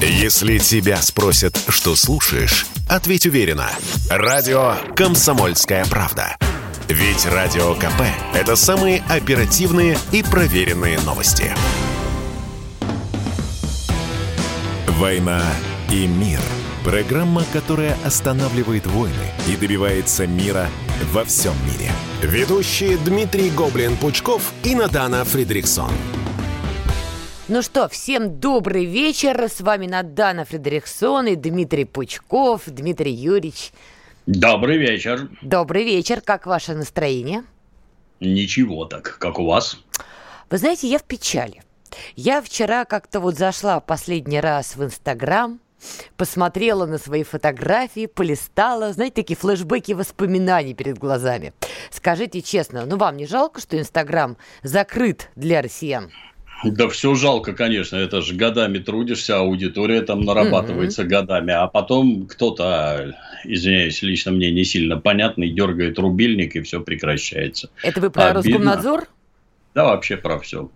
Если тебя спросят, что слушаешь, ответь уверенно. Радио «Комсомольская правда». Ведь Радио КП – это самые оперативные и проверенные новости. «Война и мир» – программа, которая останавливает войны и добивается мира во всем мире. Ведущие Дмитрий Гоблин-Пучков и Надана Фридриксон. Ну что, всем добрый вечер. С вами Надана Фредериксон и Дмитрий Пучков. Дмитрий Юрьевич. Добрый вечер. Добрый вечер. Как ваше настроение? Ничего так. Как у вас? Вы знаете, я в печали. Я вчера как-то вот зашла последний раз в Инстаграм, посмотрела на свои фотографии, полистала, знаете, такие флешбеки воспоминаний перед глазами. Скажите честно, ну вам не жалко, что Инстаграм закрыт для россиян? Да все жалко, конечно, это же годами трудишься, аудитория там нарабатывается mm-hmm. годами, а потом кто-то, извиняюсь, лично мне не сильно понятный, дергает рубильник и все прекращается. Это вы про Обидно. Роскомнадзор? Да, вообще про все.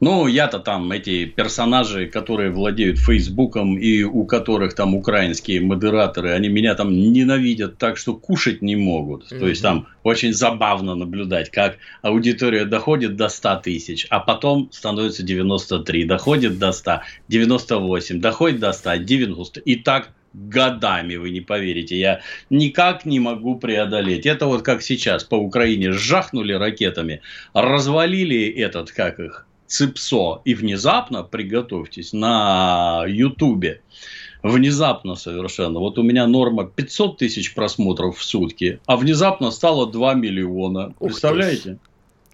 Ну, я-то там эти персонажи, которые владеют Фейсбуком и у которых там украинские модераторы, они меня там ненавидят так, что кушать не могут. Mm-hmm. То есть там очень забавно наблюдать, как аудитория доходит до 100 тысяч, а потом становится 93, доходит до 100, 98, доходит до 100, 90. И так годами, вы не поверите. Я никак не могу преодолеть. Это вот как сейчас по Украине жахнули ракетами, развалили этот, как их, ЦИПСО, и внезапно, приготовьтесь, на Ютубе, внезапно совершенно, вот у меня норма 500 тысяч просмотров в сутки, а внезапно стало 2 миллиона. Представляете?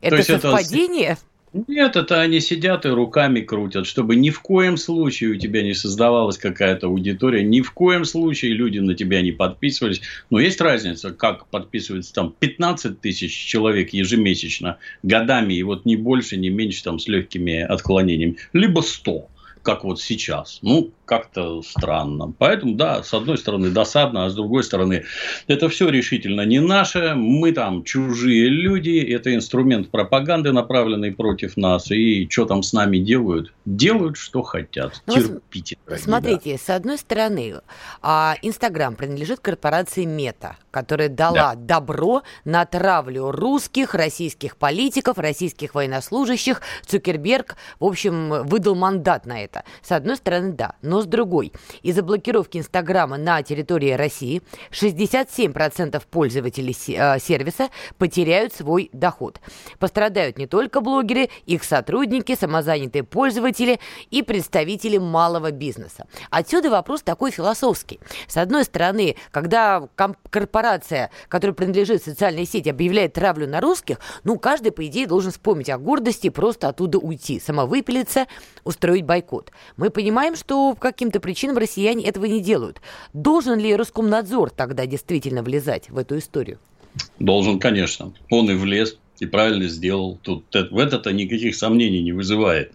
Это совпадение? Это нет, это они сидят и руками крутят, чтобы ни в коем случае у тебя не создавалась какая-то аудитория, ни в коем случае люди на тебя не подписывались. Но есть разница, как подписывается там 15 тысяч человек ежемесячно годами, и вот не больше, не меньше там с легкими отклонениями, либо 100 как вот сейчас. Ну, как-то странно. Поэтому, да, с одной стороны досадно, а с другой стороны, это все решительно не наше. Мы там чужие люди, это инструмент пропаганды, направленный против нас. И что там с нами делают? Делают, что хотят. Ну, Терпите. Смотрите, да. с одной стороны, а, Инстаграм принадлежит корпорации Мета, которая дала да. добро на травлю русских, российских политиков, российских военнослужащих. Цукерберг, в общем, выдал мандат на это. С одной стороны, да. Но с другой. Из-за блокировки Инстаграма на территории России 67% пользователей э, сервиса потеряют свой доход. Пострадают не только блогеры, их сотрудники, самозанятые пользователи и представители малого бизнеса. Отсюда вопрос такой философский. С одной стороны, когда корпорация, которая принадлежит социальной сети, объявляет травлю на русских, ну, каждый, по идее, должен вспомнить о гордости и просто оттуда уйти, самовыпилиться, устроить бойкот. Мы понимаем, что каким-то причинам россияне этого не делают. Должен ли Роскомнадзор тогда действительно влезать в эту историю? Должен, конечно. Он и влез и правильно сделал. Тут в это-то никаких сомнений не вызывает.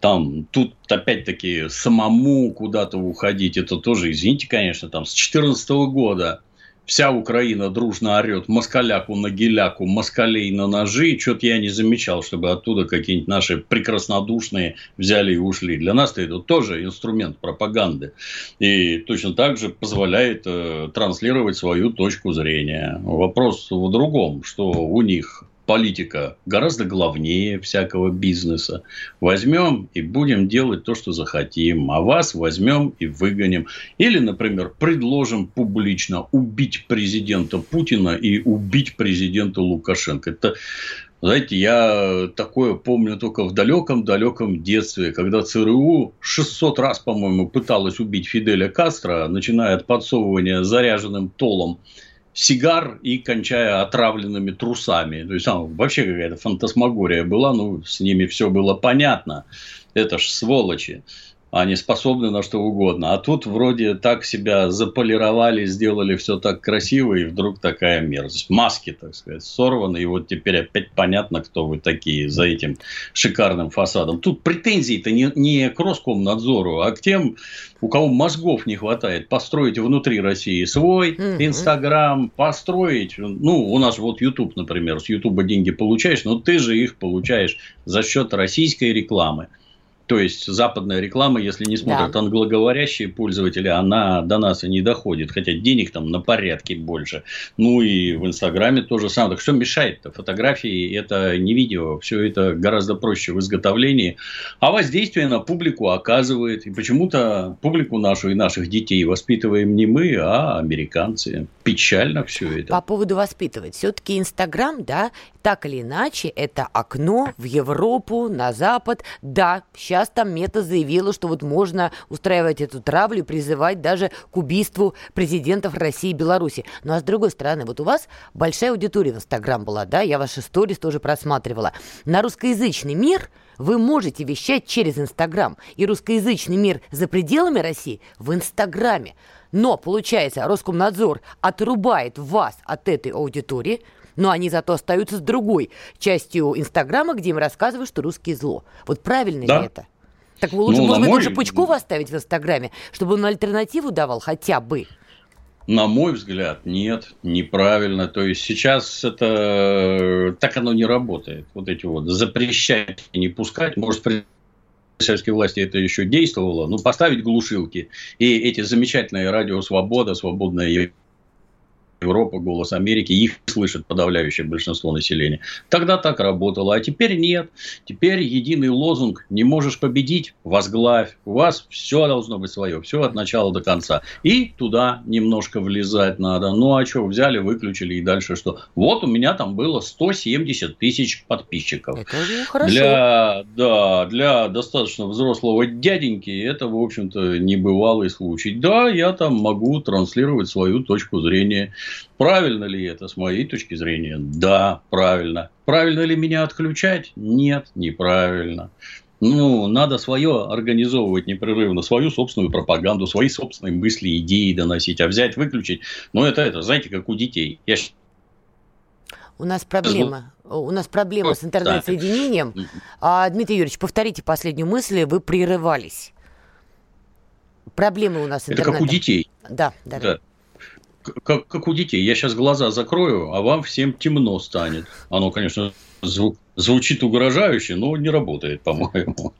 Там, тут опять-таки самому куда-то уходить, это тоже, извините, конечно, там с 2014 года вся Украина дружно орет москаляку на геляку, москалей на ножи. Что-то я не замечал, чтобы оттуда какие-нибудь наши прекраснодушные взяли и ушли. Для нас это тоже инструмент пропаганды. И точно так же позволяет э, транслировать свою точку зрения. Вопрос в другом, что у них политика гораздо главнее всякого бизнеса. Возьмем и будем делать то, что захотим, а вас возьмем и выгоним. Или, например, предложим публично убить президента Путина и убить президента Лукашенко. Это знаете, я такое помню только в далеком-далеком детстве, когда ЦРУ 600 раз, по-моему, пыталась убить Фиделя Кастро, начиная от подсовывания заряженным толом сигар и кончая отравленными трусами. То есть, там вообще какая-то фантасмагория была, ну, с ними все было понятно. Это ж сволочи они способны на что угодно. А тут вроде так себя заполировали, сделали все так красиво, и вдруг такая мерзость. Маски, так сказать, сорваны, и вот теперь опять понятно, кто вы такие за этим шикарным фасадом. Тут претензии-то не, не к Роскомнадзору, а к тем, у кого мозгов не хватает построить внутри России свой Инстаграм, построить, ну, у нас вот YouTube, например, с Ютуба деньги получаешь, но ты же их получаешь за счет российской рекламы. То есть западная реклама, если не смотрят да. англоговорящие пользователи, она до нас и не доходит. Хотя денег там на порядке больше. Ну и в Инстаграме тоже самое. Так что мешает-то? Фотографии это не видео. Все это гораздо проще в изготовлении. А воздействие на публику оказывает. И почему-то публику нашу и наших детей воспитываем не мы, а американцы. Печально все это. По поводу воспитывать. Все-таки Инстаграм, да, так или иначе, это окно в Европу, на Запад. Да, сейчас Сейчас там Мета заявила, что вот можно устраивать эту травлю, призывать даже к убийству президентов России и Беларуси. Ну а с другой стороны, вот у вас большая аудитория в Инстаграм была, да, я ваши сторис тоже просматривала. На русскоязычный мир вы можете вещать через Инстаграм. И русскоязычный мир за пределами России в Инстаграме. Но, получается, Роскомнадзор отрубает вас от этой аудитории, но они зато остаются с другой частью Инстаграма, где им рассказывают, что русские зло. Вот правильно да. ли это? Так вы лучше, ну, может быть, мой... лучше Пучкова оставить в Инстаграме, чтобы он альтернативу давал хотя бы? На мой взгляд, нет, неправильно. То есть сейчас это так оно не работает. Вот эти вот запрещать и не пускать, может при советской власти это еще действовало, ну, поставить глушилки. И эти замечательные радио «Свобода», «Свободная Европа, Голос Америки, их слышит подавляющее большинство населения. Тогда так работало, а теперь нет. Теперь единый лозунг «не можешь победить, возглавь». У вас все должно быть свое, все от начала до конца. И туда немножко влезать надо. Ну, а что, взяли, выключили и дальше что? Вот у меня там было 170 тысяч подписчиков. Это хорошо. Для, да, для достаточно взрослого дяденьки это, в общем-то, небывалый случай. Да, я там могу транслировать свою точку зрения. Правильно ли это с моей точки зрения? Да, правильно. Правильно ли меня отключать? Нет, неправильно. Ну, надо свое организовывать непрерывно, свою собственную пропаганду, свои собственные мысли, идеи доносить, а взять, выключить. Ну, это, это, знаете, как у детей. Я у нас проблема. У нас проблема с интернет-соединением. А, Дмитрий Юрьевич, повторите последнюю мысль, вы прерывались. Проблемы у нас с интернетом. Это как у детей. Да, да. да как, как у детей. Я сейчас глаза закрою, а вам всем темно станет. Оно, конечно, звук, Звучит угрожающе, но не работает, по-моему.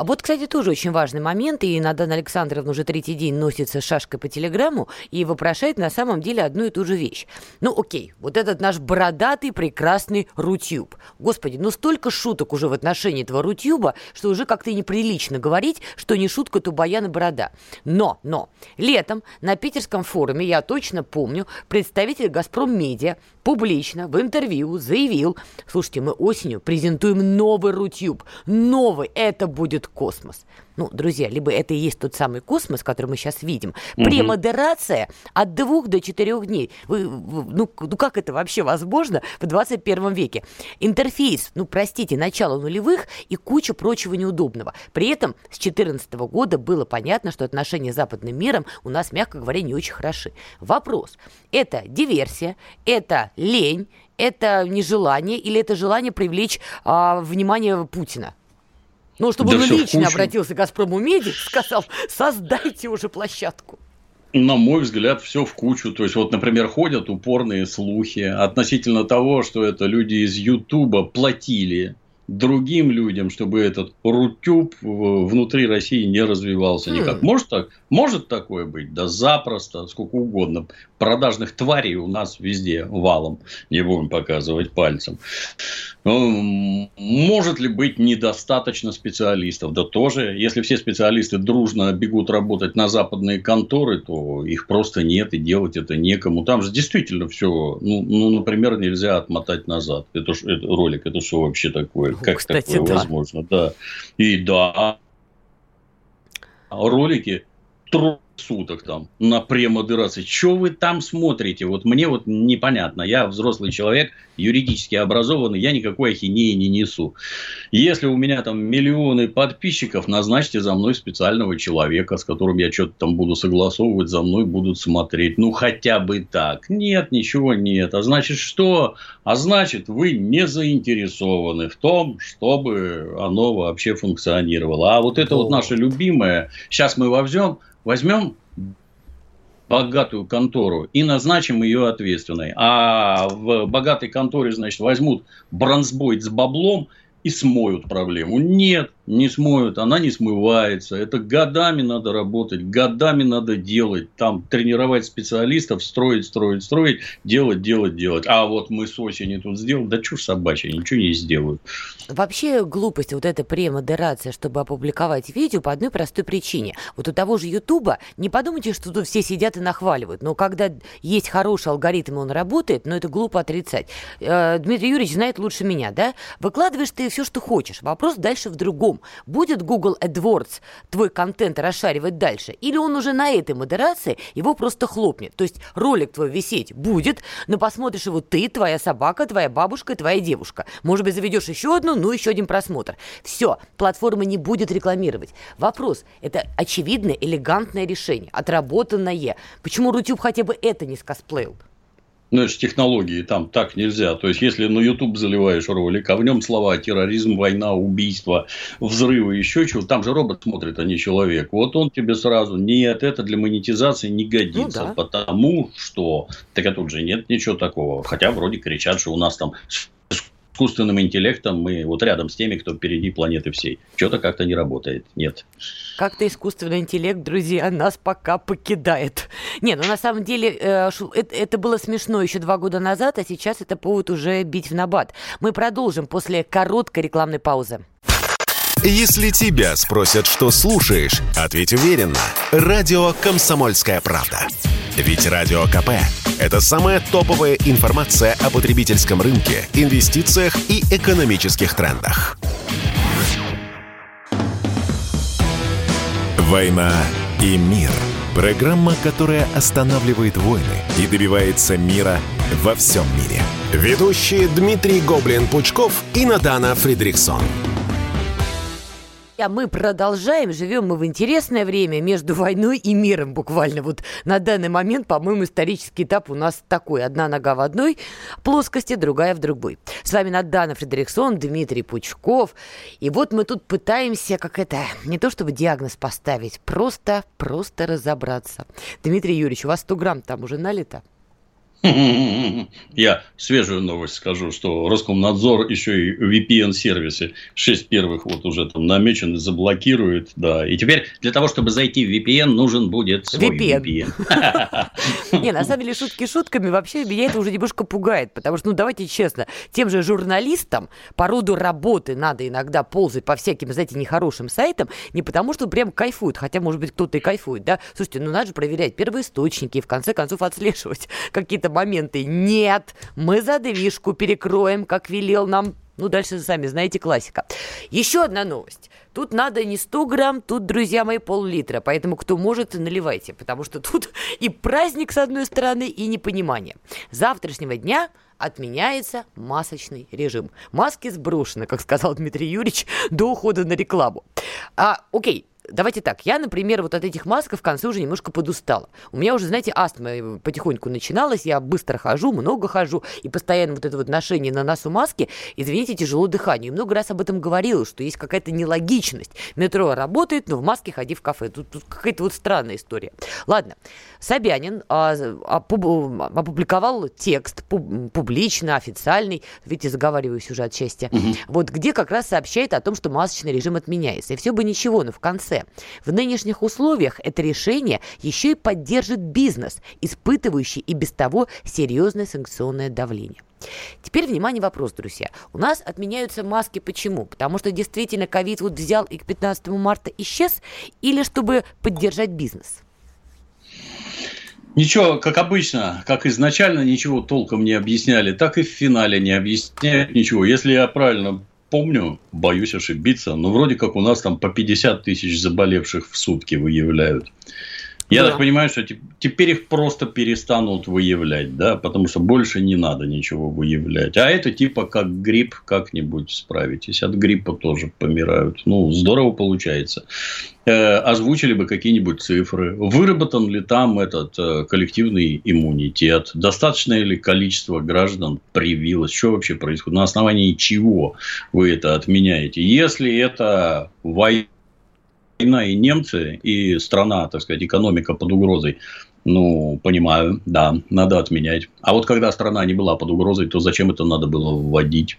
А вот, кстати, тоже очень важный момент, и Надана Александровна уже третий день носится шашкой по телеграмму и вопрошает на самом деле одну и ту же вещь. Ну, окей, вот этот наш бородатый прекрасный Рутюб. Господи, ну столько шуток уже в отношении этого Рутюба, что уже как-то неприлично говорить, что не шутка, то баян и борода. Но, но, летом на питерском форуме, я точно помню, представитель «Газпром Медиа» публично в интервью заявил, слушайте, мы осенью презентуем новый Рутюб. Новый. Это будет космос. Ну, друзья, либо это и есть тот самый космос, который мы сейчас видим. Угу. Премодерация от двух до четырех дней. Вы, ну, ну, как это вообще возможно в 21 веке? Интерфейс, ну, простите, начало нулевых и куча прочего неудобного. При этом с 2014 года было понятно, что отношения с западным миром у нас, мягко говоря, не очень хороши. Вопрос. Это диверсия, это лень, это нежелание или это желание привлечь а, внимание Путина? Ну, чтобы да он лично обратился к «Газпрому Меди», сказал, создайте уже площадку. На мой взгляд, все в кучу. То есть, вот, например, ходят упорные слухи относительно того, что это люди из Ютуба платили другим людям, чтобы этот Рутюб внутри России не развивался никак. Mm. Может так? Может такое быть? Да запросто, сколько угодно. Продажных тварей у нас везде валом. Не будем показывать пальцем. Ну, может ли быть недостаточно специалистов? Да тоже. Если все специалисты дружно бегут работать на западные конторы, то их просто нет и делать это некому. Там же действительно все, ну, ну например, нельзя отмотать назад. Это, это ролик, это что вообще такое? Как Кстати, такое да. возможно? Да. И да, ролики суток там на премодерации. Что вы там смотрите? Вот мне вот непонятно. Я взрослый человек, юридически образованный, я никакой ахинеи не несу. Если у меня там миллионы подписчиков, назначьте за мной специального человека, с которым я что-то там буду согласовывать, за мной будут смотреть. Ну, хотя бы так. Нет, ничего нет. А значит, что? А значит, вы не заинтересованы в том, чтобы оно вообще функционировало. А вот это вот, вот наше любимое. Сейчас мы возьмем возьмем богатую контору и назначим ее ответственной. А в богатой конторе, значит, возьмут бронзбойт с баблом и смоют проблему. Нет, не смоют, она не смывается. Это годами надо работать, годами надо делать. Там тренировать специалистов, строить, строить, строить, делать, делать, делать. А вот мы с осени тут сделали, да чушь собачья, ничего не сделают. Вообще глупость вот эта премодерация, чтобы опубликовать видео по одной простой причине. Вот у того же Ютуба, не подумайте, что тут все сидят и нахваливают, но когда есть хороший алгоритм, он работает, но это глупо отрицать. Э, Дмитрий Юрьевич знает лучше меня, да? Выкладываешь ты все, что хочешь. Вопрос дальше в другом. Будет Google AdWords твой контент расшаривать дальше? Или он уже на этой модерации его просто хлопнет? То есть ролик твой висеть будет, но посмотришь его ты, твоя собака, твоя бабушка, твоя девушка. Может быть, заведешь еще одну, ну еще один просмотр. Все, платформа не будет рекламировать. Вопрос, это очевидное, элегантное решение, отработанное. Почему Рутюб хотя бы это не скосплеил? Ну, это же технологии, там так нельзя. То есть, если на YouTube заливаешь ролик, а в нем слова терроризм, война, убийство, взрывы, еще чего, там же робот смотрит, а не человек. Вот он тебе сразу, нет, это для монетизации не годится, ну, да. потому что, так а тут же нет ничего такого. Хотя вроде кричат, что у нас там искусственным интеллектом мы вот рядом с теми, кто впереди планеты всей. Что-то как-то не работает. Нет. Как-то искусственный интеллект, друзья, нас пока покидает. Не, ну на самом деле э, это было смешно еще два года назад, а сейчас это повод уже бить в набат. Мы продолжим после короткой рекламной паузы. Если тебя спросят, что слушаешь, ответь уверенно. Радио «Комсомольская правда». Ведь Радио КП – это самая топовая информация о потребительском рынке, инвестициях и экономических трендах. «Война и мир» – программа, которая останавливает войны и добивается мира во всем мире. Ведущие Дмитрий Гоблин-Пучков и Надана Фридриксон – а мы продолжаем, живем мы в интересное время между войной и миром буквально. Вот на данный момент, по-моему, исторический этап у нас такой. Одна нога в одной плоскости, другая в другой. С вами Надана Фредериксон, Дмитрий Пучков. И вот мы тут пытаемся, как это, не то чтобы диагноз поставить, просто, просто разобраться. Дмитрий Юрьевич, у вас 100 грамм там уже налито? Я свежую новость скажу, что Роскомнадзор еще и VPN-сервисы 6 первых вот уже там намечены, заблокирует, да. И теперь для того, чтобы зайти в VPN, нужен будет свой VPN. VPN. Не, на самом деле, шутки шутками, вообще меня это уже немножко пугает, потому что, ну, давайте честно, тем же журналистам по роду работы надо иногда ползать по всяким, знаете, нехорошим сайтам, не потому что прям кайфуют, хотя, может быть, кто-то и кайфует, да. Слушайте, ну, надо же проверять первоисточники и, в конце концов, отслеживать какие-то моменты. Нет, мы задвижку перекроем, как велел нам ну, дальше сами знаете, классика. Еще одна новость. Тут надо не 100 грамм, тут, друзья мои, пол-литра. Поэтому, кто может, наливайте. Потому что тут и праздник, с одной стороны, и непонимание. С завтрашнего дня отменяется масочный режим. Маски сброшены, как сказал Дмитрий Юрьевич, до ухода на рекламу. А, окей, давайте так, я, например, вот от этих масок в конце уже немножко подустала. У меня уже, знаете, астма потихоньку начиналась, я быстро хожу, много хожу, и постоянно вот это вот ношение на носу маски, извините, тяжело дыханию. И много раз об этом говорила, что есть какая-то нелогичность. Метро работает, но в маске ходи в кафе. Тут, тут какая-то вот странная история. Ладно, Собянин а, опубликовал текст пуб, публично, официальный, видите, заговариваюсь уже от счастья, угу. вот где как раз сообщает о том, что масочный режим отменяется. И все бы ничего, но в конце в нынешних условиях это решение еще и поддержит бизнес, испытывающий и без того серьезное санкционное давление. Теперь, внимание, вопрос, друзья. У нас отменяются маски. Почему? Потому что действительно ковид вот взял и к 15 марта исчез? Или чтобы поддержать бизнес? Ничего, как обычно, как изначально ничего толком не объясняли, так и в финале не объясняют ничего. Если я правильно помню, боюсь ошибиться, но вроде как у нас там по 50 тысяч заболевших в сутки выявляют. Я да. так понимаю, что теперь их просто перестанут выявлять, да, потому что больше не надо ничего выявлять. А это типа как грипп, как-нибудь справитесь. От гриппа тоже помирают. Ну, здорово получается. Э, озвучили бы какие-нибудь цифры. Выработан ли там этот э, коллективный иммунитет? Достаточное ли количество граждан привилось? Что вообще происходит? На основании чего вы это отменяете? Если это война война и немцы, и страна, так сказать, экономика под угрозой, ну, понимаю, да, надо отменять. А вот когда страна не была под угрозой, то зачем это надо было вводить?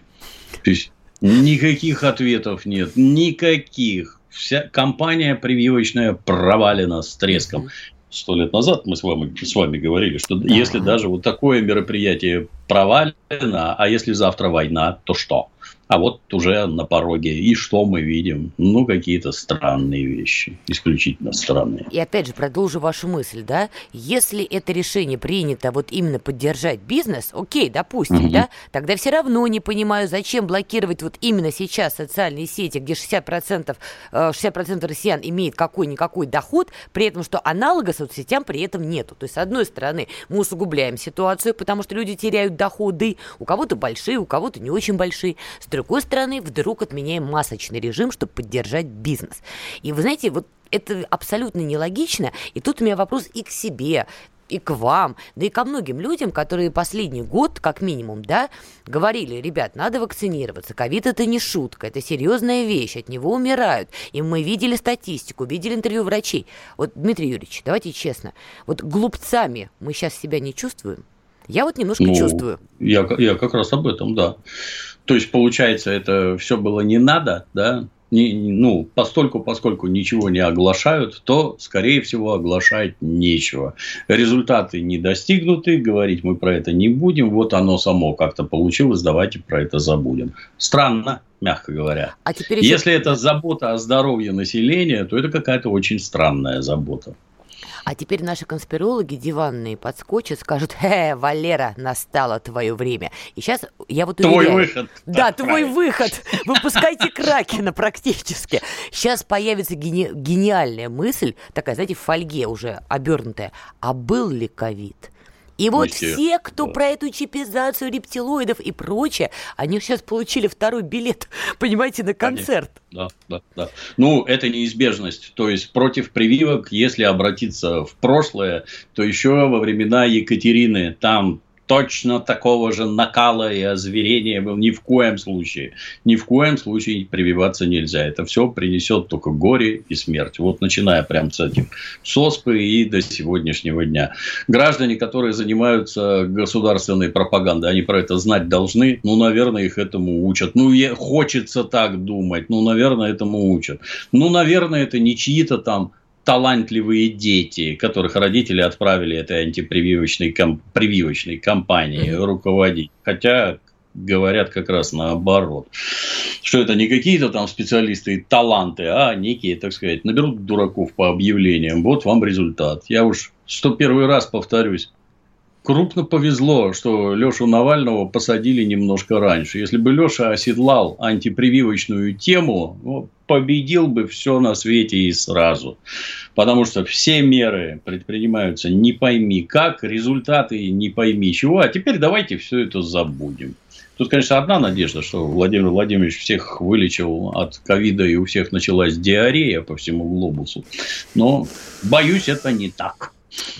То есть, Никаких ответов нет, никаких. Вся компания прививочная провалена с треском. Сто лет назад мы с вами, с вами говорили, что если даже вот такое мероприятие провалено, а если завтра война, то что? А вот уже на пороге. И что мы видим? Ну, какие-то странные вещи. Исключительно странные. И опять же, продолжу вашу мысль, да? Если это решение принято вот именно поддержать бизнес, окей, допустим, угу. да? Тогда все равно не понимаю, зачем блокировать вот именно сейчас социальные сети, где 60%, 60% э, россиян имеет какой-никакой доход, при этом, что аналога соцсетям при этом нету. То есть, с одной стороны, мы усугубляем ситуацию, потому что люди теряют доходы, у кого-то большие, у кого-то не очень большие. С другой стороны, вдруг отменяем масочный режим, чтобы поддержать бизнес. И вы знаете, вот это абсолютно нелогично. И тут у меня вопрос и к себе, и к вам, да и ко многим людям, которые последний год, как минимум, да, говорили, ребят, надо вакцинироваться, ковид это не шутка, это серьезная вещь, от него умирают. И мы видели статистику, видели интервью врачей. Вот, Дмитрий Юрьевич, давайте честно, вот глупцами мы сейчас себя не чувствуем? Я вот немножко ну, чувствую. Я, я как раз об этом, да. То есть, получается, это все было не надо, да, не, ну, постольку, поскольку ничего не оглашают, то, скорее всего, оглашать нечего. Результаты не достигнуты, говорить мы про это не будем, вот оно само как-то получилось, давайте про это забудем. Странно, мягко говоря. А теперь еще... Если это забота о здоровье населения, то это какая-то очень странная забота. А теперь наши конспирологи диванные подскочат, скажут, «Э, Валера, настало твое время». И сейчас я вот уверяю... Твой выход. Да, твой выход. Выпускайте Кракена практически. Сейчас появится гени... гениальная мысль, такая, знаете, в фольге уже обернутая. А был ли ковид? И вот все, все кто да. про эту чипизацию рептилоидов и прочее, они сейчас получили второй билет, понимаете, на концерт. Да, да, да. Ну, это неизбежность. То есть, против прививок, если обратиться в прошлое, то еще во времена Екатерины там точно такого же накала и озверения был ни в коем случае. Ни в коем случае прививаться нельзя. Это все принесет только горе и смерть. Вот начиная прям с этих соспы и до сегодняшнего дня. Граждане, которые занимаются государственной пропагандой, они про это знать должны. Ну, наверное, их этому учат. Ну, хочется так думать. Ну, наверное, этому учат. Ну, наверное, это не чьи-то там талантливые дети, которых родители отправили этой антипрививочной ком- прививочной кампании mm-hmm. руководить. Хотя говорят как раз наоборот. Что это не какие-то там специалисты и таланты, а некие, так сказать, наберут дураков по объявлениям. Вот вам результат. Я уж сто первый раз повторюсь крупно повезло, что Лешу Навального посадили немножко раньше. Если бы Леша оседлал антипрививочную тему, победил бы все на свете и сразу. Потому что все меры предпринимаются не пойми как, результаты не пойми чего. А теперь давайте все это забудем. Тут, конечно, одна надежда, что Владимир Владимирович всех вылечил от ковида и у всех началась диарея по всему глобусу. Но, боюсь, это не так.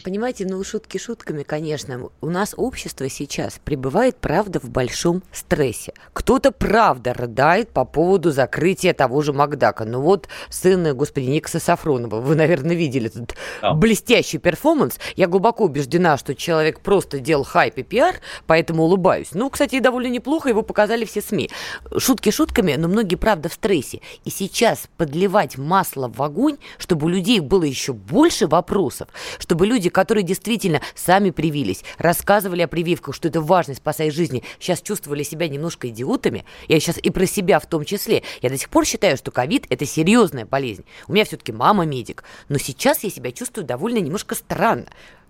Понимаете, ну шутки шутками, конечно. У нас общество сейчас пребывает, правда, в большом стрессе. Кто-то, правда, рыдает по поводу закрытия того же Макдака. Ну вот сын, господи, Никса Сафронова, вы, наверное, видели этот да. блестящий перформанс. Я глубоко убеждена, что человек просто делал хайп и пиар, поэтому улыбаюсь. Ну, кстати, довольно неплохо, его показали все СМИ. Шутки шутками, но многие, правда, в стрессе. И сейчас подливать масло в огонь, чтобы у людей было еще больше вопросов, чтобы чтобы люди, которые действительно сами привились, рассказывали о прививках, что это важно, спасает жизни, сейчас чувствовали себя немножко идиотами, я сейчас и про себя в том числе, я до сих пор считаю, что ковид – это серьезная болезнь. У меня все-таки мама медик, но сейчас я себя чувствую довольно немножко странно.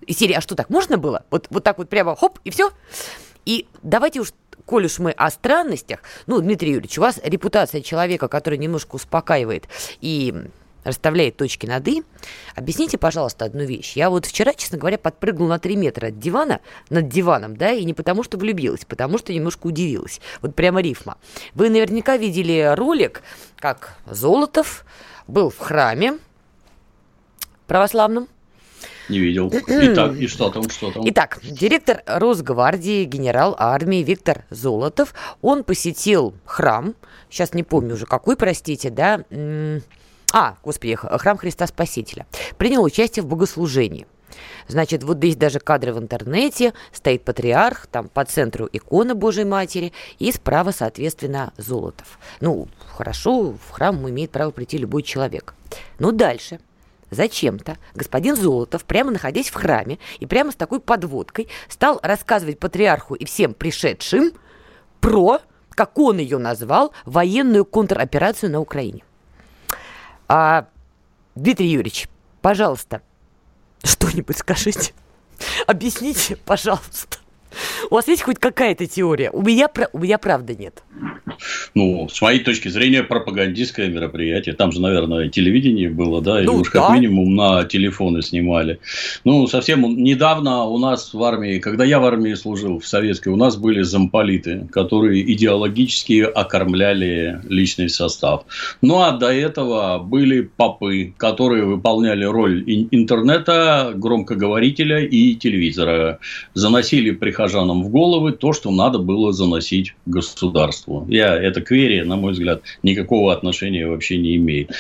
И серия, а что, так можно было? Вот, вот так вот прямо хоп, и все? И давайте уж коль уж мы о странностях, ну, Дмитрий Юрьевич, у вас репутация человека, который немножко успокаивает и расставляет точки над «и». Объясните, пожалуйста, одну вещь. Я вот вчера, честно говоря, подпрыгнул на 3 метра от дивана, над диваном, да, и не потому что влюбилась, потому что немножко удивилась. Вот прямо рифма. Вы наверняка видели ролик, как Золотов был в храме православном, не видел. Итак, и что там, что там? Итак, директор Росгвардии, генерал армии Виктор Золотов, он посетил храм, сейчас не помню уже какой, простите, да, а, господи, храм Христа Спасителя, принял участие в богослужении. Значит, вот здесь даже кадры в интернете, стоит патриарх, там по центру икона Божьей Матери, и справа, соответственно, Золотов. Ну, хорошо, в храм имеет право прийти любой человек. Ну, дальше – зачем-то господин Золотов, прямо находясь в храме и прямо с такой подводкой, стал рассказывать патриарху и всем пришедшим про, как он ее назвал, военную контроперацию на Украине. А, Дмитрий Юрьевич, пожалуйста, что-нибудь скажите. Объясните, пожалуйста. У вас есть хоть какая-то теория? У меня, у меня правда нет. Ну, с моей точки зрения, пропагандистское мероприятие. Там же, наверное, телевидение было, да, или ну, уж да. как минимум на телефоны снимали. Ну, совсем недавно у нас в армии, когда я в армии служил, в советской, у нас были замполиты, которые идеологически окормляли личный состав. Ну, а до этого были попы, которые выполняли роль интернета, громкоговорителя и телевизора. Заносили прихожанам в головы то, что надо было заносить государству. Я эта кверия, на мой взгляд, никакого отношения вообще не имеет.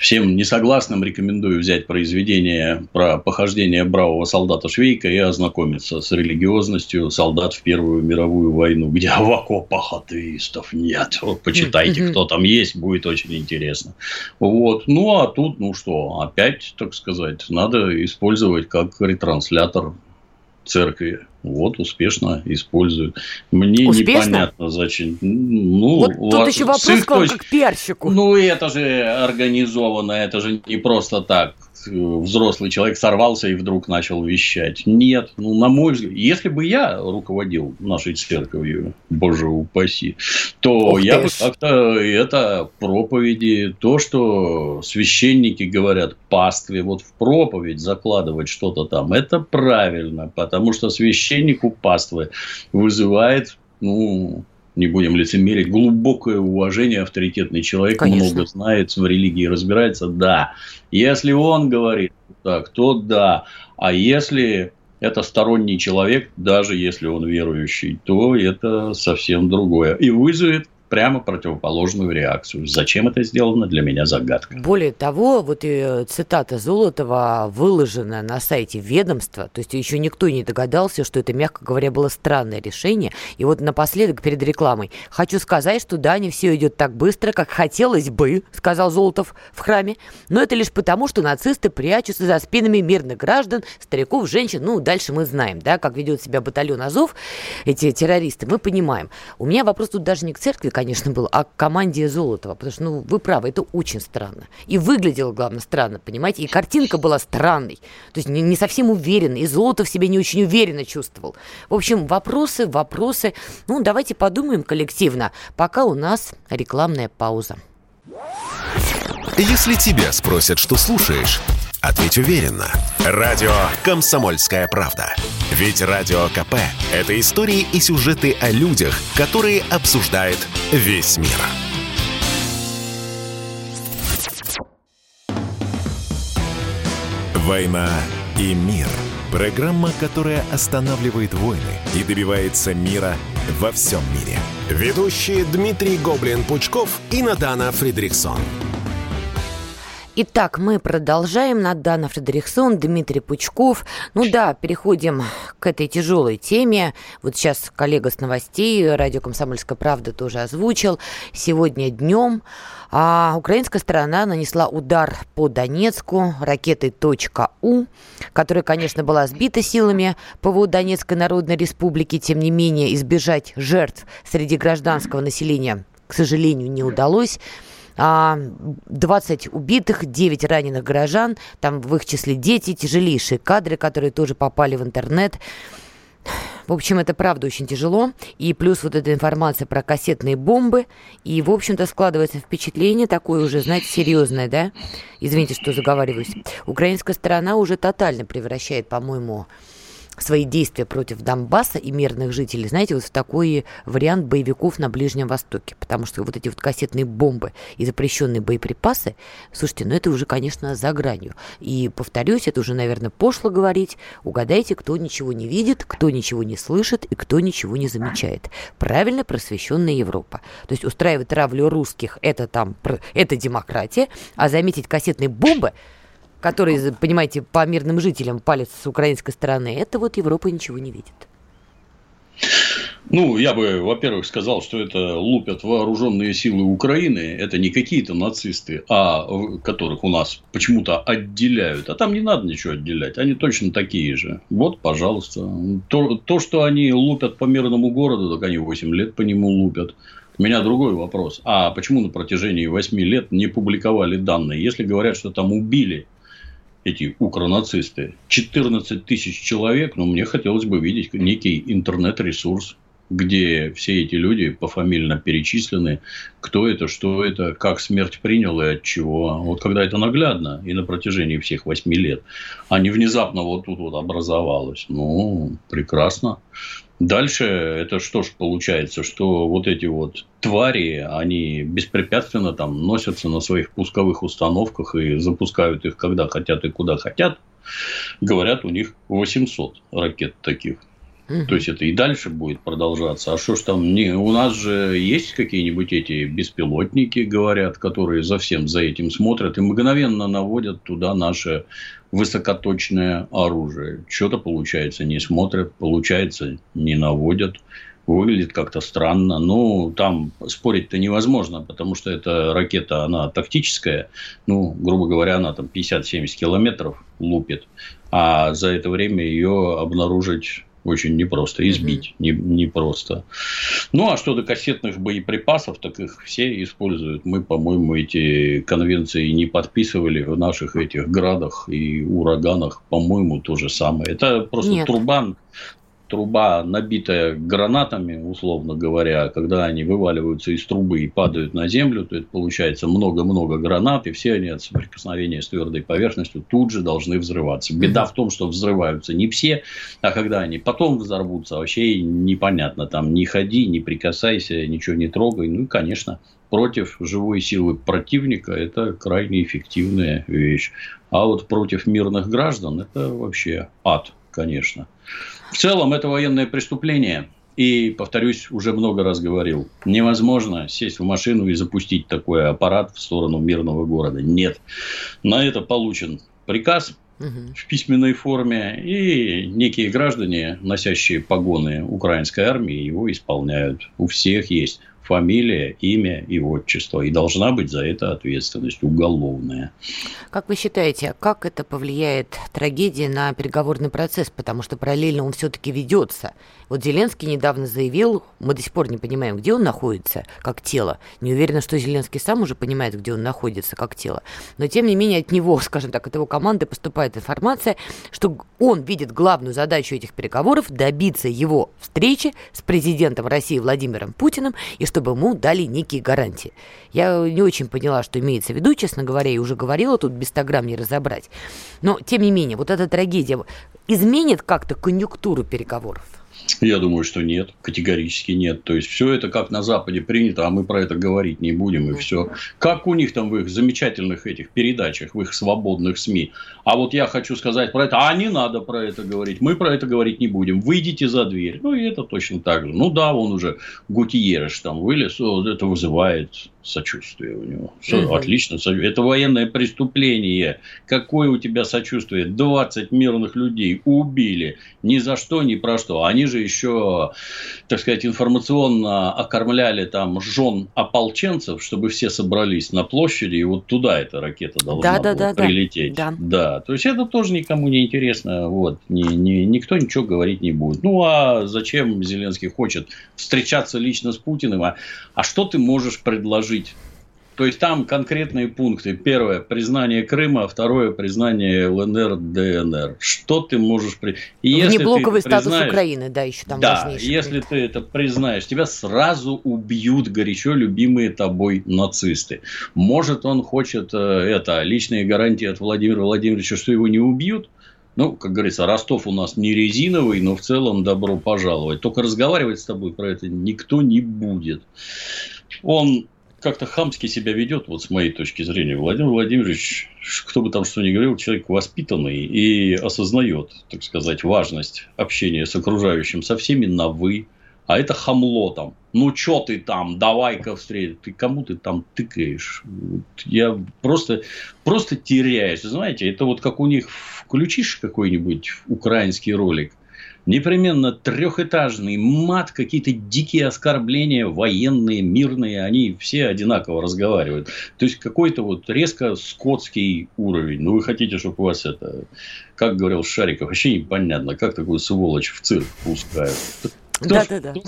Всем несогласным рекомендую взять произведение про похождение бравого солдата Швейка и ознакомиться с религиозностью солдат в Первую мировую войну, где в окопах атеистов нет. Вот, почитайте, кто там есть, будет очень интересно. Вот. Ну, а тут, ну что, опять, так сказать, надо использовать как ретранслятор церкви. Вот, успешно используют. Мне успешно? непонятно, зачем. Ну, вот тут вас, еще вопрос к вам, как пиарщику. Ну, это же организовано, это же не просто так взрослый человек сорвался и вдруг начал вещать. Нет, ну, на мой взгляд, если бы я руководил нашей церковью, боже упаси, то Ух я бы как-то это проповеди, то, что священники говорят пастве, вот в проповедь закладывать что-то там, это правильно, потому что священнику паствы вызывает, ну, не будем лицемерить, глубокое уважение, авторитетный человек, Конечно. много знает, в религии разбирается, да. Если он говорит так, то да. А если это сторонний человек, даже если он верующий, то это совсем другое. И вызовет прямо противоположную реакцию. Зачем это сделано, для меня загадка. Более того, вот и э, цитата Золотова выложена на сайте ведомства, то есть еще никто не догадался, что это, мягко говоря, было странное решение. И вот напоследок перед рекламой хочу сказать, что да, не все идет так быстро, как хотелось бы, сказал Золотов в храме, но это лишь потому, что нацисты прячутся за спинами мирных граждан, стариков, женщин, ну, дальше мы знаем, да, как ведет себя батальон Азов, эти террористы, мы понимаем. У меня вопрос тут даже не к церкви, конечно, был, а к команде Золотова. Потому что, ну, вы правы, это очень странно. И выглядело, главное, странно, понимаете? И картинка была странной. То есть не, не совсем уверенно. И Золотов себя не очень уверенно чувствовал. В общем, вопросы, вопросы. Ну, давайте подумаем коллективно, пока у нас рекламная пауза. Если тебя спросят, что слушаешь, ответь уверенно. Радио «Комсомольская правда». Ведь Радио КП – это истории и сюжеты о людях, которые обсуждает весь мир. «Война и мир» – программа, которая останавливает войны и добивается мира во всем мире. Ведущие Дмитрий Гоблин-Пучков и Надана Фридриксон – Итак, мы продолжаем. Надана Фредериксон, Дмитрий Пучков. Ну да, переходим к этой тяжелой теме. Вот сейчас коллега с новостей, радио «Комсомольская правда» тоже озвучил. Сегодня днем а, украинская сторона нанесла удар по Донецку ракетой «У», которая, конечно, была сбита силами ПВО Донецкой Народной Республики. Тем не менее, избежать жертв среди гражданского населения, к сожалению, не удалось. 20 а, убитых, 9 раненых горожан, там в их числе дети, тяжелейшие кадры, которые тоже попали в интернет. В общем, это правда очень тяжело. И плюс вот эта информация про кассетные бомбы. И, в общем-то, складывается впечатление такое уже, знаете, серьезное, да? Извините, что заговариваюсь. Украинская сторона уже тотально превращает, по-моему, свои действия против Донбасса и мирных жителей, знаете, вот в такой вариант боевиков на Ближнем Востоке. Потому что вот эти вот кассетные бомбы и запрещенные боеприпасы, слушайте, ну это уже, конечно, за гранью. И повторюсь, это уже, наверное, пошло говорить. Угадайте, кто ничего не видит, кто ничего не слышит и кто ничего не замечает. Правильно просвещенная Европа. То есть устраивать травлю русских, это там, это демократия, а заметить кассетные бомбы, который, понимаете, по мирным жителям палец с украинской стороны, это вот Европа ничего не видит. Ну, я бы, во-первых, сказал, что это лупят вооруженные силы Украины. Это не какие-то нацисты, а которых у нас почему-то отделяют. А там не надо ничего отделять. Они точно такие же. Вот, пожалуйста. То, то что они лупят по мирному городу, так они 8 лет по нему лупят. У меня другой вопрос. А почему на протяжении 8 лет не публиковали данные? Если говорят, что там убили эти укронацисты. 14 тысяч человек, ну, мне хотелось бы видеть некий интернет-ресурс, где все эти люди пофамильно перечислены, кто это, что это, как смерть принял и от чего. Вот когда это наглядно и на протяжении всех восьми лет, а не внезапно вот тут вот образовалось, ну, прекрасно. Дальше это что ж получается, что вот эти вот твари, они беспрепятственно там носятся на своих пусковых установках и запускают их когда хотят и куда хотят. Говорят, у них 800 ракет таких. То есть это и дальше будет продолжаться. А что ж там не у нас же есть какие-нибудь эти беспилотники, говорят, которые за всем за этим смотрят и мгновенно наводят туда наше высокоточное оружие. Что-то получается не смотрят, получается не наводят. Выглядит как-то странно. Ну, там спорить-то невозможно, потому что эта ракета, она тактическая. Ну, грубо говоря, она там 50-70 километров лупит. А за это время ее обнаружить очень непросто, избить mm-hmm. не, непросто. Ну, а что до кассетных боеприпасов, так их все используют. Мы, по-моему, эти конвенции не подписывали в наших этих градах и ураганах, по-моему, то же самое. Это просто Нет. турбан труба, набитая гранатами, условно говоря, когда они вываливаются из трубы и падают на землю, то это получается много-много гранат, и все они от соприкосновения с твердой поверхностью тут же должны взрываться. Беда в том, что взрываются не все, а когда они потом взорвутся, вообще непонятно. Там не ходи, не прикасайся, ничего не трогай. Ну и, конечно, против живой силы противника это крайне эффективная вещь. А вот против мирных граждан это вообще ад, конечно. В целом это военное преступление. И, повторюсь, уже много раз говорил, невозможно сесть в машину и запустить такой аппарат в сторону мирного города. Нет. На это получен приказ в письменной форме, и некие граждане, носящие погоны украинской армии, его исполняют. У всех есть фамилия, имя и отчество. И должна быть за это ответственность уголовная. Как вы считаете, как это повлияет трагедия на переговорный процесс? Потому что параллельно он все-таки ведется. Вот Зеленский недавно заявил, мы до сих пор не понимаем, где он находится, как тело. Не уверена, что Зеленский сам уже понимает, где он находится, как тело. Но, тем не менее, от него, скажем так, от его команды поступает информация, что он видит главную задачу этих переговоров – добиться его встречи с президентом России Владимиром Путиным, и чтобы ему дали некие гарантии. Я не очень поняла, что имеется в виду, честно говоря, и уже говорила, тут без 100 грамм не разобрать. Но, тем не менее, вот эта трагедия изменит как-то конъюнктуру переговоров? Я думаю, что нет, категорически нет. То есть все это как на Западе принято, а мы про это говорить не будем и все. Как у них там в их замечательных этих передачах, в их свободных СМИ. А вот я хочу сказать про это, а не надо про это говорить, мы про это говорить не будем. Выйдите за дверь. Ну и это точно так же. Ну да, он уже Гутиереш там вылез, это вызывает сочувствие у него. Все, угу. отлично. Это военное преступление. Какое у тебя сочувствие? 20 мирных людей убили. Ни за что, ни про что. Они же еще, так сказать, информационно окормляли там жен ополченцев, чтобы все собрались на площади, и вот туда эта ракета должна да, была да, прилететь. Да. да. То есть, это тоже никому не интересно. Вот. Ни, ни, никто ничего говорить не будет. Ну, а зачем Зеленский хочет встречаться лично с Путиным? А, а что ты можешь предложить жить. То есть там конкретные пункты. Первое – признание Крыма. Второе – признание ЛНР, ДНР. Что ты можешь... При... И если Внеблоковый ты статус Украины, да, еще там Да, если пункт. ты это признаешь, тебя сразу убьют горячо любимые тобой нацисты. Может, он хочет э, это, личные гарантии от Владимира Владимировича, что его не убьют? Ну, как говорится, Ростов у нас не резиновый, но в целом добро пожаловать. Только разговаривать с тобой про это никто не будет. Он как-то хамски себя ведет, вот с моей точки зрения. Владимир Владимирович, кто бы там что ни говорил, человек воспитанный и осознает, так сказать, важность общения с окружающим, со всеми на «вы», а это хамло там. Ну, что ты там, давай-ка встретить. Ты кому ты там тыкаешь? Я просто, просто теряюсь. Знаете, это вот как у них включишь какой-нибудь украинский ролик – непременно трехэтажный мат, какие-то дикие оскорбления, военные, мирные, они все одинаково разговаривают. То есть, какой-то вот резко скотский уровень. Ну, вы хотите, чтобы у вас это, как говорил Шариков, вообще непонятно, как такую сволочь в цирк пускают. Кто, да, да, да. кто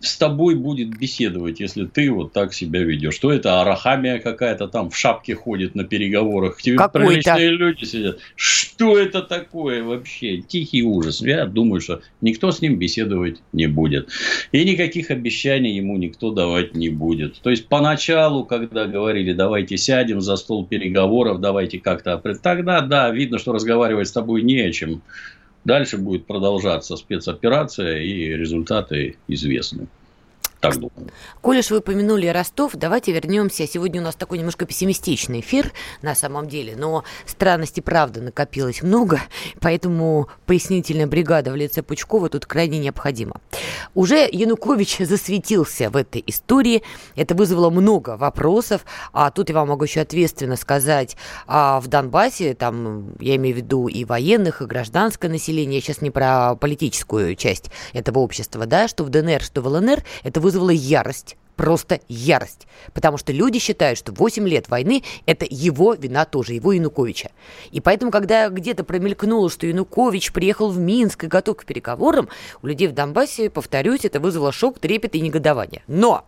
с тобой будет беседовать, если ты вот так себя ведешь? Что это арахамия какая-то там в шапке ходит на переговорах? Тебе приличные люди сидят. Что это такое вообще? Тихий ужас. Я думаю, что никто с ним беседовать не будет. И никаких обещаний ему никто давать не будет. То есть, поначалу, когда говорили, давайте сядем за стол переговоров, давайте как-то... Тогда, да, видно, что разговаривать с тобой не о чем. Дальше будет продолжаться спецоперация, и результаты известны так думаю. Коль уж вы помянули Ростов, давайте вернемся. Сегодня у нас такой немножко пессимистичный эфир на самом деле, но странностей правда накопилось много, поэтому пояснительная бригада в лице Пучкова тут крайне необходима. Уже Янукович засветился в этой истории, это вызвало много вопросов, а тут я вам могу еще ответственно сказать, а в Донбассе, там я имею в виду и военных, и гражданское население, я сейчас не про политическую часть этого общества, да, что в ДНР, что в ЛНР, это вызвало ярость просто ярость. Потому что люди считают, что 8 лет войны – это его вина тоже, его Януковича. И поэтому, когда где-то промелькнуло, что Янукович приехал в Минск и готов к переговорам, у людей в Донбассе, повторюсь, это вызвало шок, трепет и негодование. Но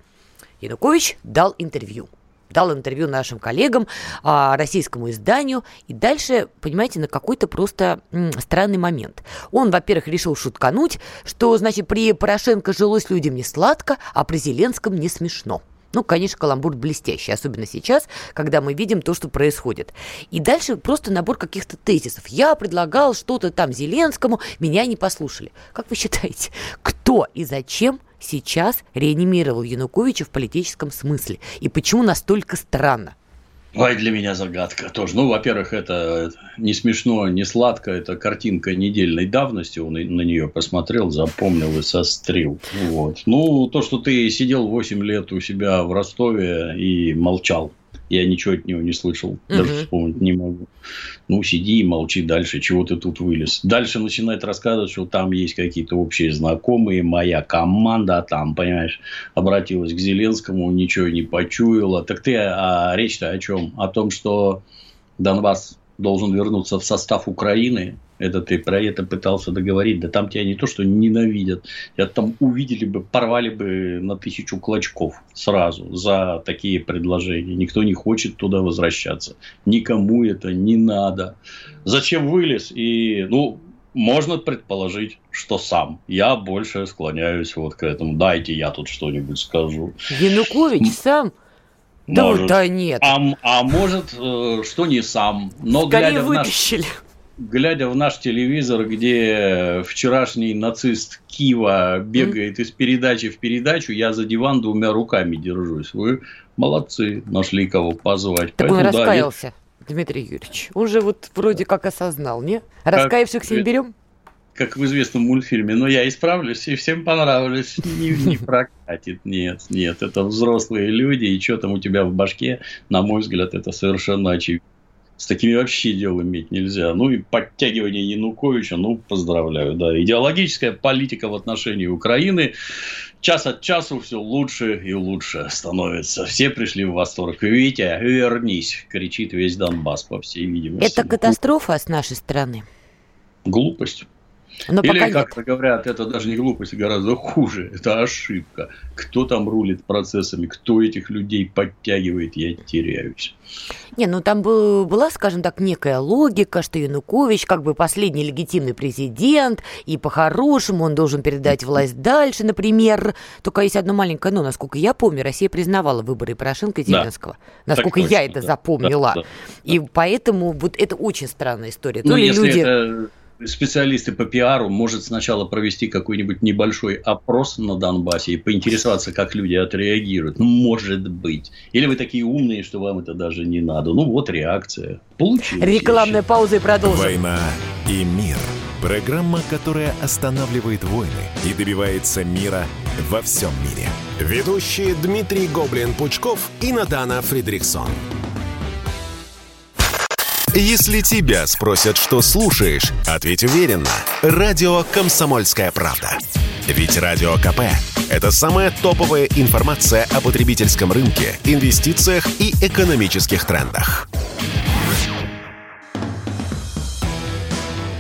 Янукович дал интервью дал интервью нашим коллегам, а, российскому изданию, и дальше, понимаете, на какой-то просто странный момент. Он, во-первых, решил шуткануть, что, значит, при Порошенко жилось людям не сладко, а при Зеленском не смешно. Ну, конечно, каламбур блестящий, особенно сейчас, когда мы видим то, что происходит. И дальше просто набор каких-то тезисов. Я предлагал что-то там Зеленскому, меня не послушали. Как вы считаете, кто и зачем сейчас реанимировал Януковича в политическом смысле? И почему настолько странно? Ой, для меня загадка тоже. Ну, во-первых, это не смешно, не сладко. Это картинка недельной давности. Он на нее посмотрел, запомнил и сострил. Вот. Ну, то, что ты сидел 8 лет у себя в Ростове и молчал я ничего от него не слышал, угу. даже вспомнить не могу. Ну, сиди и молчи дальше, чего ты тут вылез. Дальше начинает рассказывать, что там есть какие-то общие знакомые, моя команда там, понимаешь, обратилась к Зеленскому, ничего не почуяла. Так ты, а речь-то о чем? О том, что Донбасс должен вернуться в состав Украины, это ты про это пытался договорить, да там тебя не то, что ненавидят, тебя там увидели бы, порвали бы на тысячу клочков сразу за такие предложения. Никто не хочет туда возвращаться. Никому это не надо. Зачем вылез? И, ну, можно предположить, что сам. Я больше склоняюсь вот к этому. Дайте я тут что-нибудь скажу. Янукович сам? Может. Да, да нет. А, а может, э, что не сам. Но Скорее глядя вытащили. В наш глядя в наш телевизор, где вчерашний нацист Кива бегает mm. из передачи в передачу, я за диван двумя руками держусь. Вы молодцы, нашли кого позвать. Так Поэтому, он раскаялся, да, Дмитрий Юрьевич. Он же вот вроде как осознал, не? Раскаявшихся не берем? Как в известном мультфильме. Но я исправлюсь, и всем понравлюсь. Не, не прокатит. Нет, нет. Это взрослые люди, и что там у тебя в башке, на мой взгляд, это совершенно очевидно. С такими вообще дел иметь нельзя. Ну и подтягивание Януковича, ну, поздравляю, да. Идеологическая политика в отношении Украины час от часу все лучше и лучше становится. Все пришли в восторг. Витя, вернись, кричит весь Донбасс, по всей видимости. Это катастрофа с нашей стороны. Глупость. Но Или, пока как-то говорят, это даже не глупость, гораздо хуже. Это ошибка. Кто там рулит процессами, кто этих людей подтягивает, я теряюсь. Не, ну там был, была, скажем так, некая логика, что Янукович как бы последний легитимный президент, и по-хорошему он должен передать власть дальше, например. Только есть одно маленькое но. Насколько я помню, Россия признавала выборы Порошенко и Зеленского. Да, насколько я это да, запомнила. Да, да, и поэтому вот это очень странная история. Ну, если люди... это специалисты по пиару может сначала провести какой-нибудь небольшой опрос на Донбассе и поинтересоваться, как люди отреагируют. Ну, может быть. Или вы такие умные, что вам это даже не надо. Ну, вот реакция. Получилось. Рекламная пауза и продолжим. Война и мир. Программа, которая останавливает войны и добивается мира во всем мире. Ведущие Дмитрий Гоблин-Пучков и Надана Фридриксон. Если тебя спросят, что слушаешь, ответь уверенно. Радио «Комсомольская правда». Ведь Радио КП – это самая топовая информация о потребительском рынке, инвестициях и экономических трендах.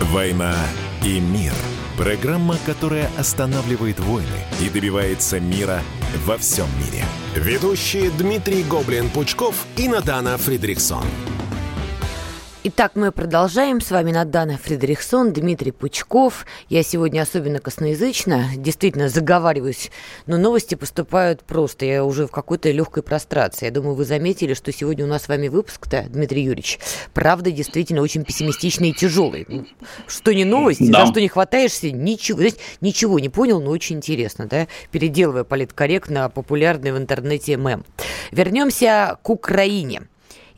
«Война и мир» – программа, которая останавливает войны и добивается мира во всем мире. Ведущие Дмитрий Гоблин-Пучков и Надана Фридриксон. Итак, мы продолжаем. С вами Надана Фредериксон, Дмитрий Пучков. Я сегодня особенно косноязычно, действительно заговариваюсь, но новости поступают просто. Я уже в какой-то легкой прострации. Я думаю, вы заметили, что сегодня у нас с вами выпуск-то, Дмитрий Юрьевич, правда, действительно очень пессимистичный и тяжелый. Что не новости, да. за что не хватаешься, ничего. Знаете, ничего не понял, но очень интересно, да? Переделывая политкорректно популярный в интернете мем. Вернемся к Украине.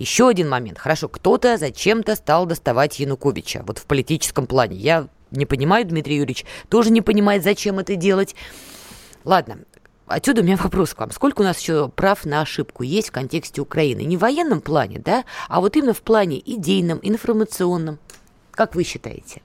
Еще один момент. Хорошо, кто-то зачем-то стал доставать Януковича. Вот в политическом плане. Я не понимаю, Дмитрий Юрьевич тоже не понимает, зачем это делать. Ладно, Отсюда у меня вопрос к вам. Сколько у нас еще прав на ошибку есть в контексте Украины? Не в военном плане, да, а вот именно в плане идейном, информационном. Как вы считаете?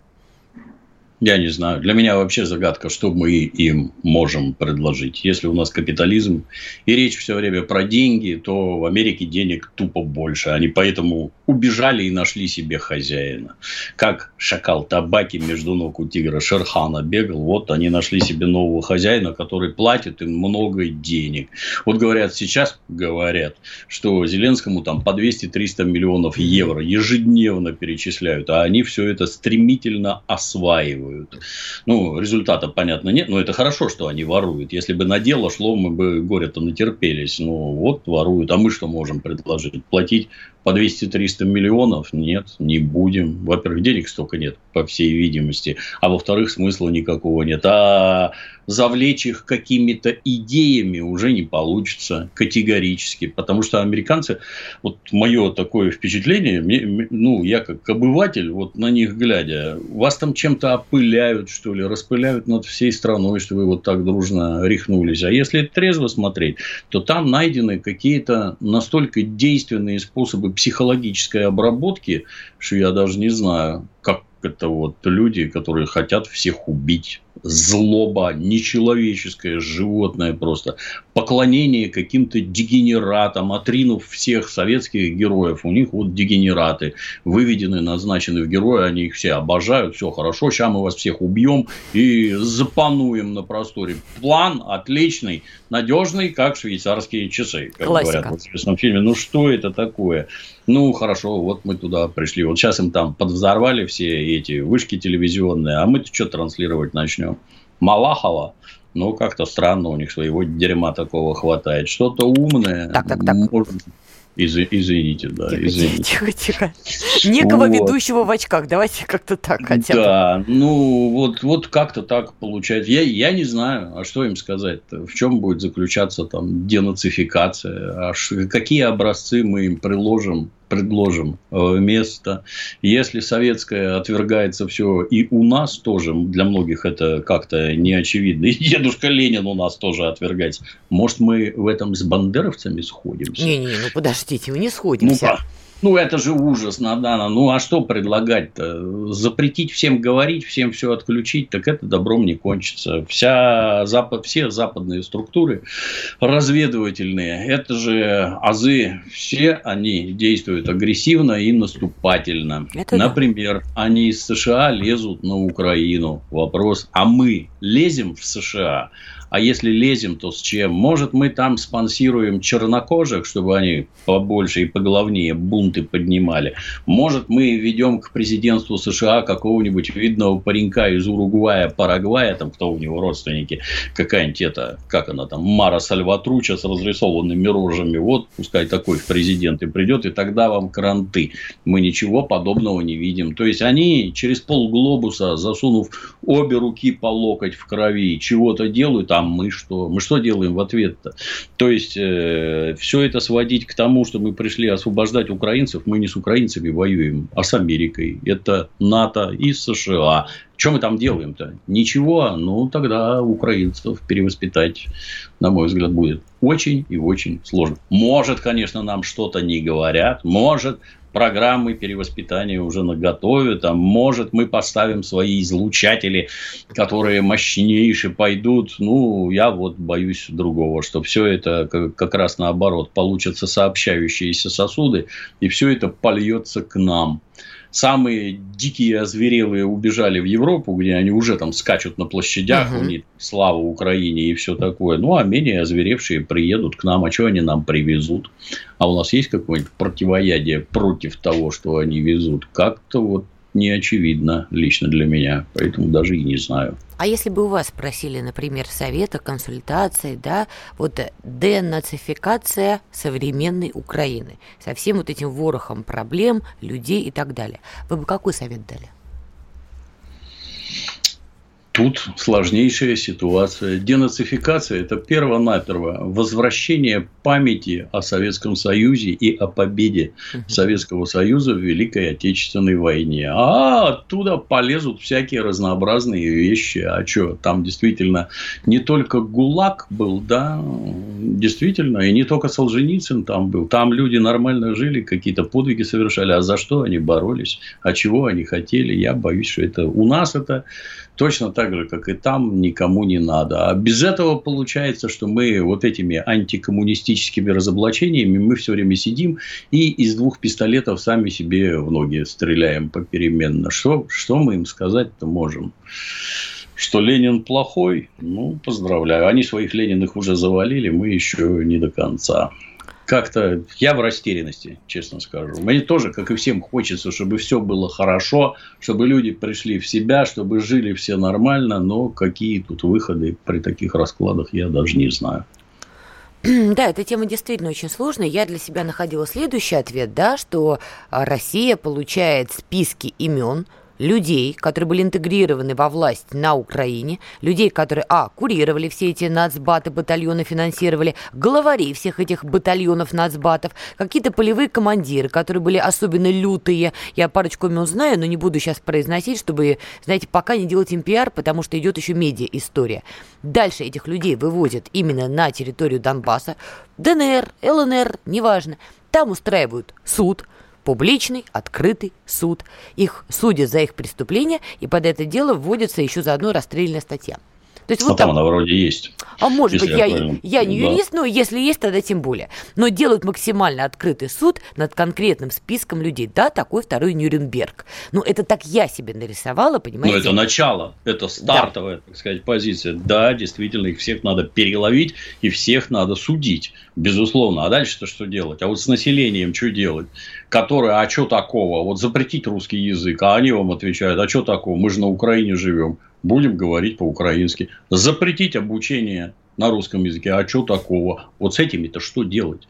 Я не знаю. Для меня вообще загадка, что мы им можем предложить. Если у нас капитализм и речь все время про деньги, то в Америке денег тупо больше. Они поэтому убежали и нашли себе хозяина. Как шакал табаки между ног у тигра Шерхана бегал, вот они нашли себе нового хозяина, который платит им много денег. Вот говорят, сейчас говорят, что Зеленскому там по 200-300 миллионов евро ежедневно перечисляют, а они все это стремительно осваивают. Ну, результата, понятно, нет, но это хорошо, что они воруют. Если бы на дело шло, мы бы горе-то натерпелись. Ну, вот воруют. А мы что можем предложить? Платить по 200-300 миллионов? Нет, не будем. Во-первых, денег столько нет, по всей видимости. А во-вторых, смысла никакого нет. А завлечь их какими-то идеями уже не получится категорически. Потому что американцы, вот мое такое впечатление, ну, я как обыватель, вот на них глядя, вас там чем-то опыляют, что ли, распыляют над всей страной, что вы вот так дружно рехнулись. А если трезво смотреть, то там найдены какие-то настолько действенные способы психологической обработки, что я даже не знаю, как это вот люди, которые хотят всех убить. Злоба, нечеловеческое, животное просто. Поклонение каким-то дегенератам, отринув всех советских героев. У них вот дегенераты выведены, назначены в герои, они их все обожают, все хорошо, сейчас мы вас всех убьем и запануем на просторе. План отличный, надежный, как швейцарские часы, как Классика. говорят в известном фильме. Ну, что это такое? Ну, хорошо, вот мы туда пришли. Вот сейчас им там подвзорвали все эти вышки телевизионные, а мы-то что транслировать начнем? Малахова, ну, как-то странно, у них своего дерьма такого хватает. Что-то умное. Так, так, так. Может, из, извините, да, тихо, извините. Тихо, тихо, тихо. Некого вот. ведущего в очках, давайте как-то так хотя бы. Да, ну вот, вот как-то так получается. Я, я не знаю, а что им сказать -то? В чем будет заключаться там денацификация? А ш, какие образцы мы им приложим предложим. Э, Если советское отвергается все, и у нас тоже, для многих это как-то не очевидно, и дедушка Ленин у нас тоже отвергается, может, мы в этом с бандеровцами сходимся? Не-не, ну подождите, мы не сходимся. Ну, ну, это же ужас, Надана. Ну, а что предлагать-то? Запретить всем говорить, всем все отключить, так это добром не кончится. Вся запад, все западные структуры разведывательные, это же азы, все они действуют агрессивно и наступательно. Это Например, да. они из США лезут на Украину. Вопрос, а мы лезем в США? А если лезем, то с чем? Может, мы там спонсируем чернокожих, чтобы они побольше и поглавнее бунты поднимали. Может, мы ведем к президентству США какого-нибудь видного паренька из Уругвая, Парагвая, там кто у него родственники, какая-нибудь это, как она там, Мара Сальватруча с разрисованными рожами. Вот, пускай такой в президенты придет, и тогда вам кранты. Мы ничего подобного не видим. То есть, они через полглобуса, засунув обе руки по локоть в крови, чего-то делают, а мы что? Мы что делаем в ответ-то? То есть, э, все это сводить к тому, что мы пришли освобождать украинцев, мы не с украинцами воюем, а с Америкой. Это НАТО и США. Что мы там делаем-то? Ничего. Ну, тогда украинцев перевоспитать, на мой взгляд, будет очень и очень сложно. Может, конечно, нам что-то не говорят. Может, программы перевоспитания уже наготове. Там, может, мы поставим свои излучатели, которые мощнейшие пойдут. Ну, я вот боюсь другого, что все это как раз наоборот. Получатся сообщающиеся сосуды, и все это польется к нам самые дикие, озверелые убежали в Европу, где они уже там скачут на площадях, угу. у них слава Украине и все такое. Ну, а менее озверевшие приедут к нам, а что они нам привезут? А у нас есть какое-нибудь противоядие против того, что они везут? Как-то вот не очевидно лично для меня, поэтому даже и не знаю. А если бы у вас спросили, например, совета, консультации, да, вот денацификация современной Украины со всем вот этим ворохом проблем, людей и так далее, вы бы какой совет дали? Тут сложнейшая ситуация. Денацификация – это перво-наперво возвращение памяти о Советском Союзе и о победе Советского Союза в Великой Отечественной войне. А оттуда полезут всякие разнообразные вещи. А что, там действительно не только ГУЛАГ был, да, действительно, и не только Солженицын там был. Там люди нормально жили, какие-то подвиги совершали. А за что они боролись? А чего они хотели? Я боюсь, что это у нас это точно так же, как и там, никому не надо. А без этого получается, что мы вот этими антикоммунистическими разоблачениями мы все время сидим и из двух пистолетов сами себе в ноги стреляем попеременно. Что, что мы им сказать-то можем? Что Ленин плохой? Ну, поздравляю. Они своих Лениных уже завалили, мы еще не до конца как-то я в растерянности, честно скажу. Мне тоже, как и всем, хочется, чтобы все было хорошо, чтобы люди пришли в себя, чтобы жили все нормально, но какие тут выходы при таких раскладах, я даже не знаю. Да, эта тема действительно очень сложная. Я для себя находила следующий ответ, да, что Россия получает списки имен, людей, которые были интегрированы во власть на Украине, людей, которые, а, курировали все эти нацбаты, батальоны финансировали, главари всех этих батальонов нацбатов, какие-то полевые командиры, которые были особенно лютые. Я парочку имен знаю, но не буду сейчас произносить, чтобы, знаете, пока не делать им пиар, потому что идет еще медиа-история. Дальше этих людей вывозят именно на территорию Донбасса, ДНР, ЛНР, неважно. Там устраивают суд, публичный, открытый суд. Их судят за их преступления, и под это дело вводится еще заодно расстрельная статья. То есть, вот а там, там она вроде есть. А может быть, я, я, я не юрист, да. но если есть, тогда тем более. Но делают максимально открытый суд над конкретным списком людей. Да, такой второй Нюрнберг. Ну, это так я себе нарисовала, понимаете? Ну, это начало, это стартовая, да. так сказать, позиция. Да, действительно, их всех надо переловить, и всех надо судить, безусловно. А дальше-то что делать? А вот с населением что делать? Которое, а что такого? Вот запретить русский язык, а они вам отвечают, а что такого? Мы же на Украине живем будем говорить по-украински. Запретить обучение на русском языке. А что такого? Вот с этими-то что делать?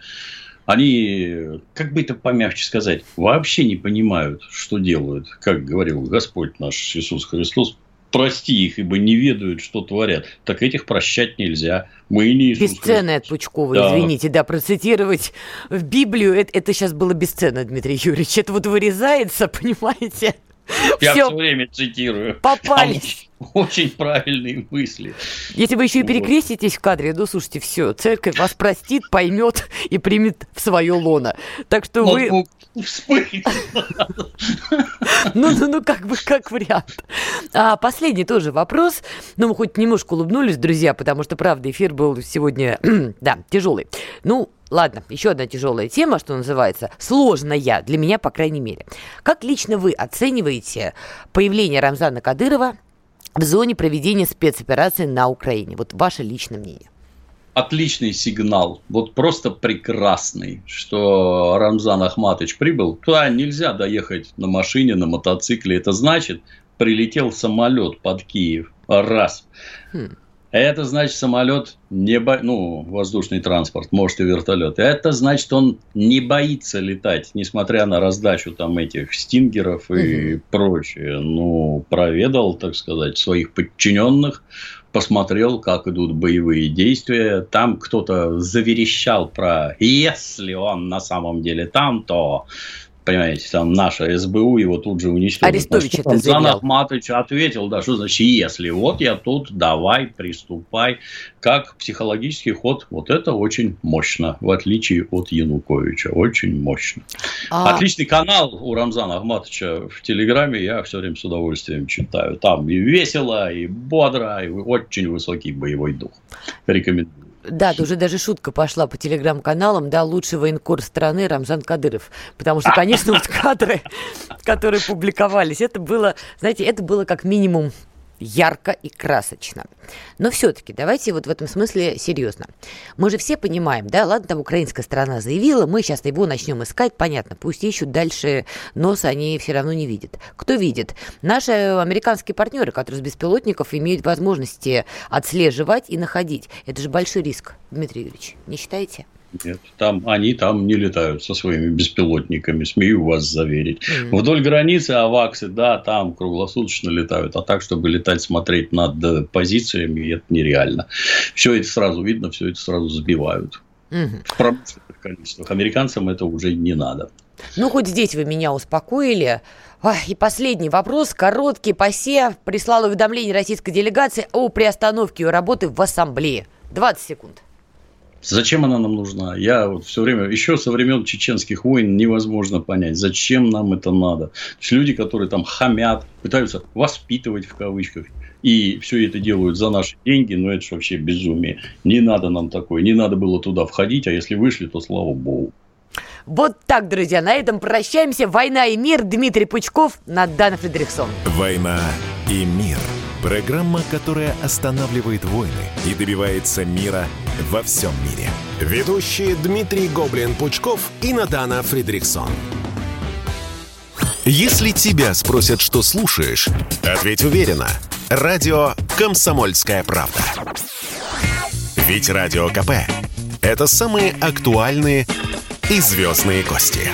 Они, как бы это помягче сказать, вообще не понимают, что делают. Как говорил Господь наш Иисус Христос, прости их, ибо не ведают, что творят. Так этих прощать нельзя. Мы не Иисус Бесценное от Пучкова, да. извините, да, процитировать в Библию, это, это сейчас было бесценно, Дмитрий Юрьевич. Это вот вырезается, понимаете? Я все, время цитирую. Попались. Очень правильные мысли. Если вы еще и перекреститесь в кадре, ну, слушайте, все, церковь вас простит, поймет и примет в свое лоно. Так что вы... Ну, ну, ну, как бы, как вариант. А последний тоже вопрос. Ну, мы хоть немножко улыбнулись, друзья, потому что, правда, эфир был сегодня, да, тяжелый. Ну, Ладно, еще одна тяжелая тема, что называется, сложная, для меня, по крайней мере. Как лично вы оцениваете появление Рамзана Кадырова в зоне проведения спецоперации на Украине? Вот ваше личное мнение отличный сигнал, вот просто прекрасный, что Рамзан Ахматович прибыл. Туда нельзя доехать на машине, на мотоцикле. Это значит, прилетел самолет под Киев. Раз. Хм. Это значит, самолет не бо... ну, воздушный транспорт, может и вертолет. Это значит, он не боится летать, несмотря на раздачу там этих стингеров и угу. прочее. Ну, проведал, так сказать, своих подчиненных, посмотрел, как идут боевые действия. Там кто-то заверещал про «если он на самом деле там, то понимаете, там наша СБУ его тут же уничтожит. Арестович это заявлял. Зан Ахматович ответил, да, что значит если? Вот я тут, давай, приступай. Как психологический ход, вот это очень мощно, в отличие от Януковича, очень мощно. А... Отличный канал у Рамзана Ахматовича в Телеграме, я все время с удовольствием читаю. Там и весело, и бодро, и очень высокий боевой дух. Рекомендую. Да, уже даже шутка пошла по телеграм-каналам, да, лучший военкор страны Рамзан Кадыров. Потому что, конечно, вот кадры, которые публиковались, это было, знаете, это было как минимум ярко и красочно. Но все-таки давайте вот в этом смысле серьезно. Мы же все понимаем, да, ладно, там украинская сторона заявила, мы сейчас его начнем искать, понятно, пусть ищут дальше, носа они все равно не видят. Кто видит? Наши американские партнеры, которые с беспилотников имеют возможности отслеживать и находить. Это же большой риск, Дмитрий Юрьевич, не считаете? Нет, там, они там не летают со своими беспилотниками, смею вас заверить. Mm-hmm. Вдоль границы аваксы, да, там круглосуточно летают, а так, чтобы летать, смотреть над э, позициями, это нереально. Все это сразу видно, все это сразу сбивают. Mm-hmm. В промышленных количествах. Американцам это уже не надо. Ну, хоть здесь вы меня успокоили. И последний вопрос, короткий. ПАСЕ прислал уведомление российской делегации о приостановке ее работы в ассамблее. 20 секунд. Зачем она нам нужна? Я вот все время, еще со времен чеченских войн невозможно понять, зачем нам это надо. То есть люди, которые там хамят, пытаются воспитывать в кавычках, и все это делают за наши деньги, но это же вообще безумие. Не надо нам такое, не надо было туда входить, а если вышли, то слава богу. Вот так, друзья, на этом прощаемся. «Война и мир». Дмитрий Пучков, Надана Фредериксон. «Война и мир». Программа, которая останавливает войны и добивается мира во всем мире. Ведущие Дмитрий Гоблин-Пучков и Надана Фридриксон. Если тебя спросят, что слушаешь, ответь уверенно. Радио «Комсомольская правда». Ведь Радио КП – это самые актуальные и звездные гости.